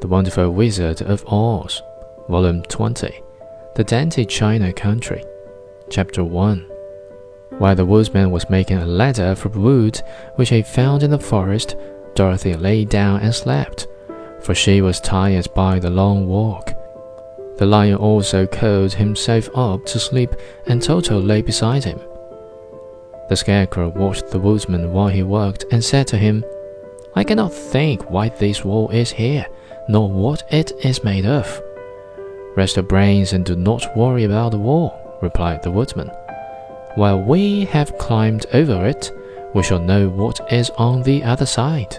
The Wonderful Wizard of Oz, Volume 20, The Dainty China Country, Chapter 1. While the woodsman was making a ladder from wood which he found in the forest, Dorothy lay down and slept, for she was tired by the long walk. The lion also curled himself up to sleep, and Toto lay beside him. The Scarecrow watched the woodsman while he worked and said to him, I cannot think why this wall is here nor what it is made of. Rest your brains and do not worry about the wall, replied the woodman. While we have climbed over it, we shall know what is on the other side.